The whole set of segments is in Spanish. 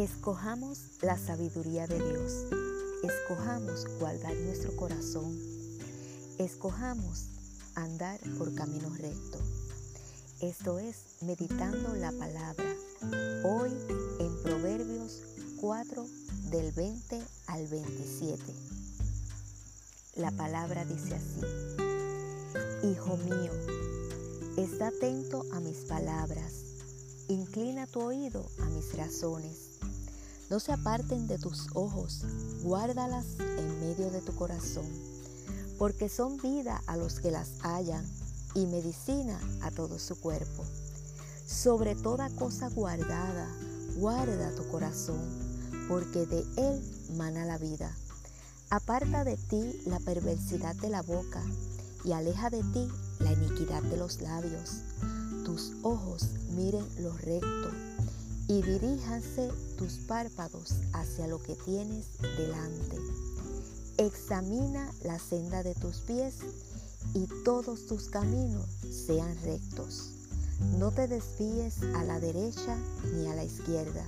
Escojamos la sabiduría de Dios. Escojamos guardar nuestro corazón. Escojamos andar por camino recto. Esto es meditando la palabra. Hoy en Proverbios 4 del 20 al 27. La palabra dice así. Hijo mío, está atento a mis palabras. Inclina tu oído a mis razones no se aparten de tus ojos, guárdalas en medio de tu corazón, porque son vida a los que las hallan y medicina a todo su cuerpo. Sobre toda cosa guardada, guarda tu corazón, porque de él mana la vida. Aparta de ti la perversidad de la boca y aleja de ti la iniquidad de los labios. Tus ojos miren lo recto y diríjanse tus párpados hacia lo que tienes delante. Examina la senda de tus pies y todos tus caminos sean rectos. No te desvíes a la derecha ni a la izquierda.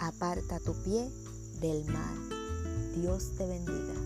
Aparta tu pie del mal. Dios te bendiga.